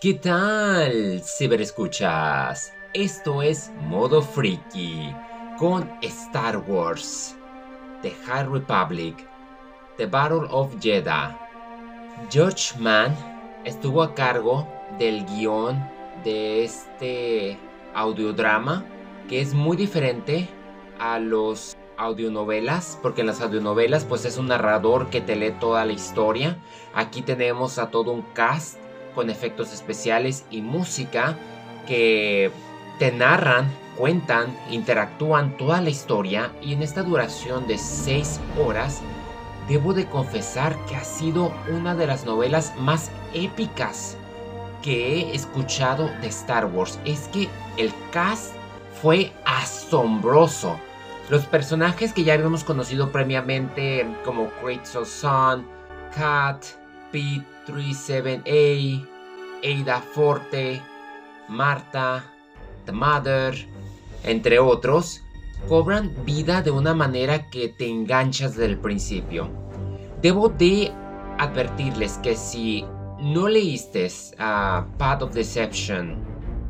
¿Qué tal, ciberescuchas? Esto es Modo Freaky con Star Wars, The High Republic, The Battle of Jeddah. George Mann estuvo a cargo del guion de este audiodrama que es muy diferente a los audionovelas, porque en las audionovelas pues es un narrador que te lee toda la historia. Aquí tenemos a todo un cast con efectos especiales y música que te narran, cuentan, interactúan toda la historia y en esta duración de 6 horas debo de confesar que ha sido una de las novelas más épicas que he escuchado de Star Wars. Es que el cast fue asombroso. Los personajes que ya habíamos conocido previamente como Kratos Sun, Kat, Pete 37A, Ada Forte, Marta, The Mother, entre otros, cobran vida de una manera que te enganchas desde el principio. Debo de advertirles que si no leíste a Path of Deception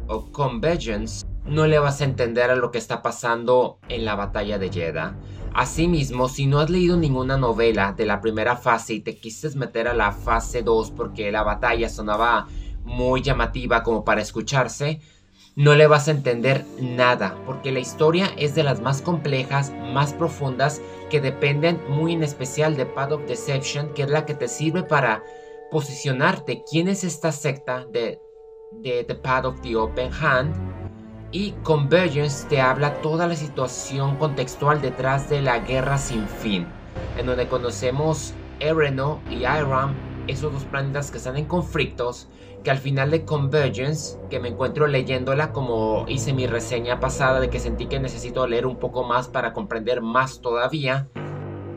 o Convergence, no le vas a entender a lo que está pasando en la batalla de Jeddah. Asimismo, si no has leído ninguna novela de la primera fase y te quisiste meter a la fase 2 porque la batalla sonaba muy llamativa como para escucharse, no le vas a entender nada, porque la historia es de las más complejas, más profundas, que dependen muy en especial de Path of Deception, que es la que te sirve para posicionarte quién es esta secta de, de The Path of the Open Hand y Convergence te habla toda la situación contextual detrás de la guerra sin fin, en donde conocemos Ereno y Iram, esos dos planetas que están en conflictos, que al final de Convergence, que me encuentro leyéndola como hice mi reseña pasada de que sentí que necesito leer un poco más para comprender más todavía,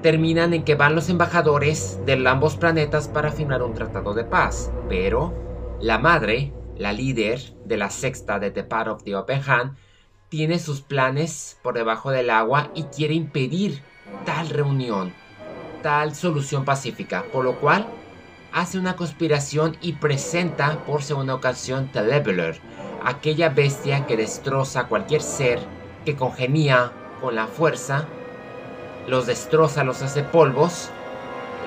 terminan en que van los embajadores de ambos planetas para firmar un tratado de paz, pero la madre, la líder de la sexta de The Part of the Open Hand, tiene sus planes por debajo del agua y quiere impedir tal reunión, tal solución pacífica, por lo cual hace una conspiración y presenta por segunda ocasión The Leveler, aquella bestia que destroza cualquier ser que congenía con la fuerza, los destroza, los hace polvos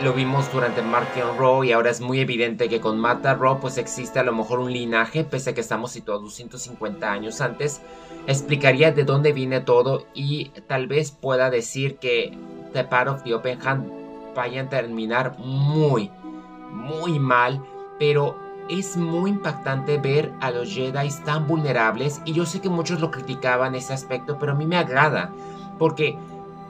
lo vimos durante Martian Raw y ahora es muy evidente que con Mata Raw pues existe a lo mejor un linaje, pese a que estamos situados 250 años antes, explicaría de dónde viene todo y tal vez pueda decir que The Part of the Open Hand vaya a terminar muy, muy mal, pero es muy impactante ver a los Jedi tan vulnerables y yo sé que muchos lo criticaban ese aspecto, pero a mí me agrada, porque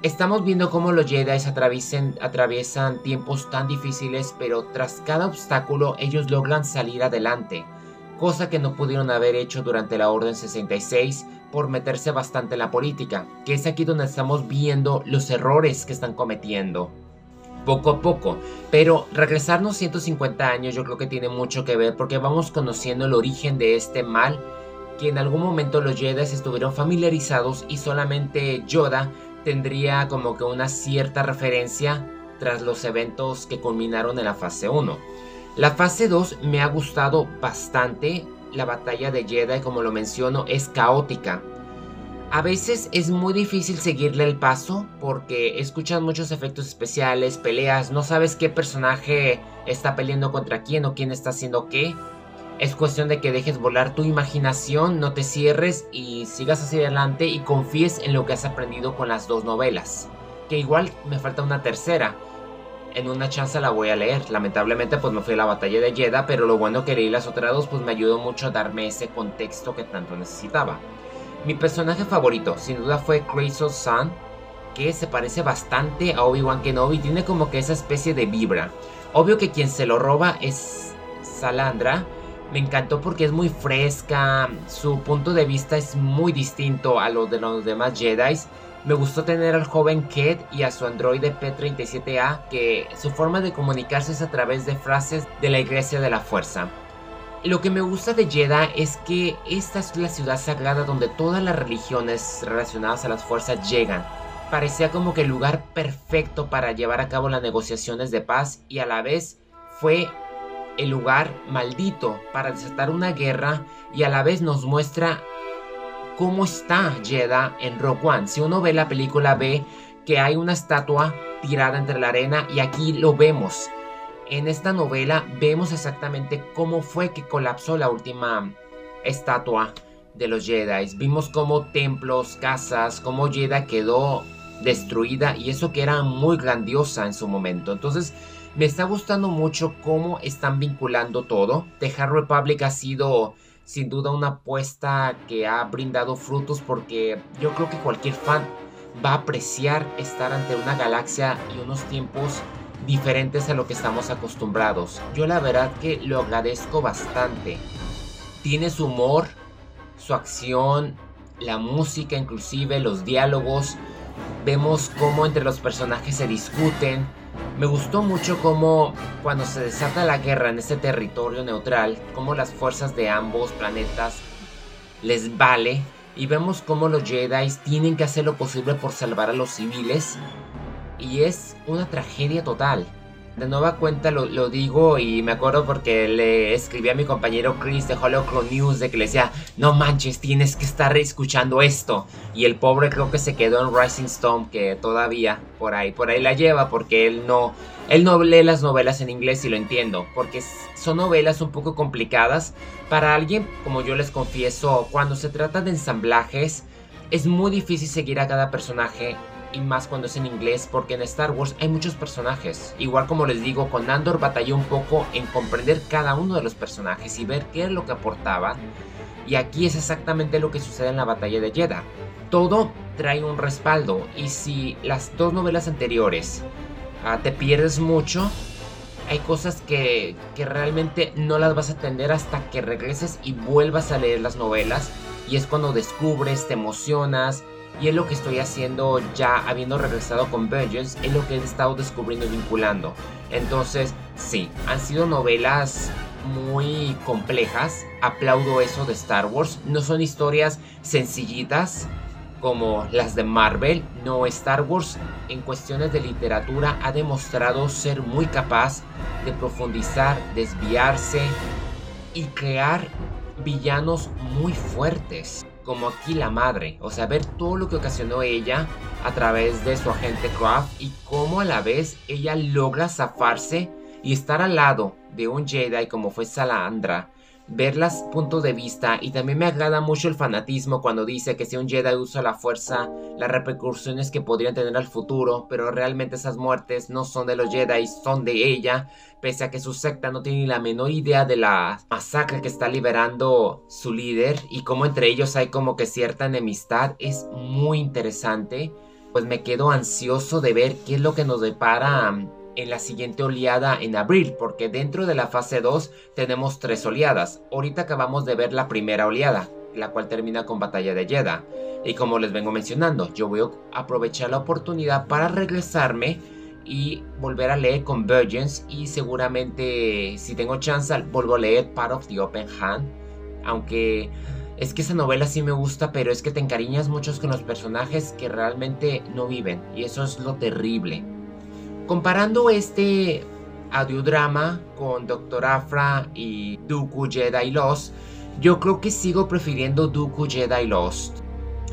Estamos viendo cómo los Jedi atraviesan tiempos tan difíciles, pero tras cada obstáculo ellos logran salir adelante, cosa que no pudieron haber hecho durante la Orden 66 por meterse bastante en la política, que es aquí donde estamos viendo los errores que están cometiendo. Poco a poco, pero regresarnos 150 años yo creo que tiene mucho que ver porque vamos conociendo el origen de este mal que en algún momento los Jedi estuvieron familiarizados y solamente Yoda tendría como que una cierta referencia tras los eventos que culminaron en la fase 1. La fase 2 me ha gustado bastante. La batalla de Jedi, como lo menciono, es caótica. A veces es muy difícil seguirle el paso porque escuchas muchos efectos especiales, peleas, no sabes qué personaje está peleando contra quién o quién está haciendo qué. Es cuestión de que dejes volar tu imaginación, no te cierres y sigas hacia adelante y confíes en lo que has aprendido con las dos novelas. Que igual me falta una tercera. En una chance la voy a leer. Lamentablemente pues me fui a la batalla de Jeddah, pero lo bueno que leí las otras dos pues me ayudó mucho a darme ese contexto que tanto necesitaba. Mi personaje favorito sin duda fue Kratos Sun, que se parece bastante a Obi-Wan Kenobi, tiene como que esa especie de vibra. Obvio que quien se lo roba es Salandra, me encantó porque es muy fresca, su punto de vista es muy distinto a lo de los demás Jedi. Me gustó tener al joven Ked y a su androide P-37A, que su forma de comunicarse es a través de frases de la Iglesia de la Fuerza. Lo que me gusta de Jeddah es que esta es la ciudad sagrada donde todas las religiones relacionadas a las fuerzas llegan. Parecía como que el lugar perfecto para llevar a cabo las negociaciones de paz y a la vez fue el lugar maldito para desatar una guerra y a la vez nos muestra cómo está Jedha en Rogue One. Si uno ve la película ve que hay una estatua tirada entre la arena y aquí lo vemos. En esta novela vemos exactamente cómo fue que colapsó la última estatua de los Jedi. Vimos cómo templos, casas, cómo Jedha quedó destruida y eso que era muy grandiosa en su momento. Entonces me está gustando mucho cómo están vinculando todo. The Hard Republic ha sido sin duda una apuesta que ha brindado frutos porque yo creo que cualquier fan va a apreciar estar ante una galaxia y unos tiempos diferentes a lo que estamos acostumbrados. Yo la verdad que lo agradezco bastante. Tiene su humor, su acción, la música inclusive, los diálogos. Vemos cómo entre los personajes se discuten. Me gustó mucho cómo cuando se desata la guerra en este territorio neutral, cómo las fuerzas de ambos planetas les vale y vemos cómo los Jedi tienen que hacer lo posible por salvar a los civiles y es una tragedia total de nueva cuenta lo, digo y me acuerdo porque le escribí a mi compañero Chris de Holocron News de que le decía, no manches, tienes que estar escuchando esto. Y el pobre creo que se quedó en Rising Storm, que todavía por ahí, por ahí la lleva, porque él no, él no lee las novelas en inglés y lo entiendo, porque son novelas un poco complicadas para alguien, como yo les confieso, cuando se trata de ensamblajes, es muy difícil seguir a cada personaje y más cuando es en inglés porque en Star Wars hay muchos personajes. Igual como les digo, con Andor batallé un poco en comprender cada uno de los personajes y ver qué es lo que aportaban. Y aquí es exactamente lo que sucede en la batalla de Jeddah. Todo trae un respaldo y si las dos novelas anteriores ah, te pierdes mucho, hay cosas que, que realmente no las vas a entender hasta que regreses y vuelvas a leer las novelas. Y es cuando descubres, te emocionas, y es lo que estoy haciendo ya habiendo regresado con Vengeance, es lo que he estado descubriendo y vinculando. Entonces, sí, han sido novelas muy complejas, aplaudo eso de Star Wars, no son historias sencillitas como las de Marvel, no Star Wars en cuestiones de literatura ha demostrado ser muy capaz de profundizar, desviarse y crear villanos muy fuertes como aquí la madre, o sea, ver todo lo que ocasionó ella a través de su agente Craft y cómo a la vez ella logra zafarse y estar al lado de un Jedi como fue Salandra ver los puntos de vista y también me agrada mucho el fanatismo cuando dice que si un Jedi usa la fuerza, las repercusiones que podrían tener al futuro, pero realmente esas muertes no son de los Jedi, son de ella, pese a que su secta no tiene ni la menor idea de la masacre que está liberando su líder y como entre ellos hay como que cierta enemistad, es muy interesante. Pues me quedo ansioso de ver qué es lo que nos depara en la siguiente oleada en abril, porque dentro de la fase 2 tenemos tres oleadas. Ahorita acabamos de ver la primera oleada, la cual termina con Batalla de Jeddah. Y como les vengo mencionando, yo voy a aprovechar la oportunidad para regresarme y volver a leer Convergence y seguramente si tengo chance vuelvo a leer Part of the Open Hand. Aunque es que esa novela sí me gusta, pero es que te encariñas mucho con los personajes que realmente no viven y eso es lo terrible. Comparando este audiodrama con Doctor Afra y Dooku Jedi Lost, yo creo que sigo prefiriendo Dooku Jedi Lost.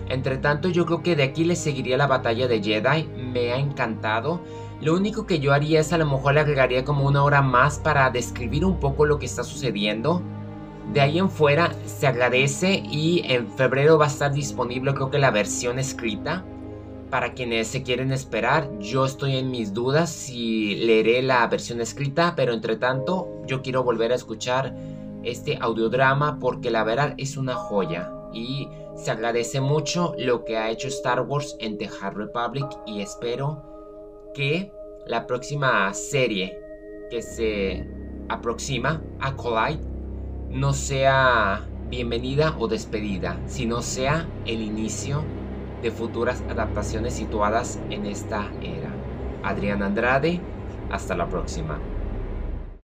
Entre tanto, yo creo que de aquí le seguiría la batalla de Jedi, me ha encantado. Lo único que yo haría es a lo mejor le agregaría como una hora más para describir un poco lo que está sucediendo. De ahí en fuera se agradece y en febrero va a estar disponible creo que la versión escrita para quienes se quieren esperar, yo estoy en mis dudas si leeré la versión escrita, pero entre tanto yo quiero volver a escuchar este audiodrama porque la verdad es una joya y se agradece mucho lo que ha hecho Star Wars en The Hard Republic y espero que la próxima serie que se aproxima a Collide no sea bienvenida o despedida, sino sea el inicio de futuras adaptaciones situadas en esta era. Adrián Andrade, hasta la próxima.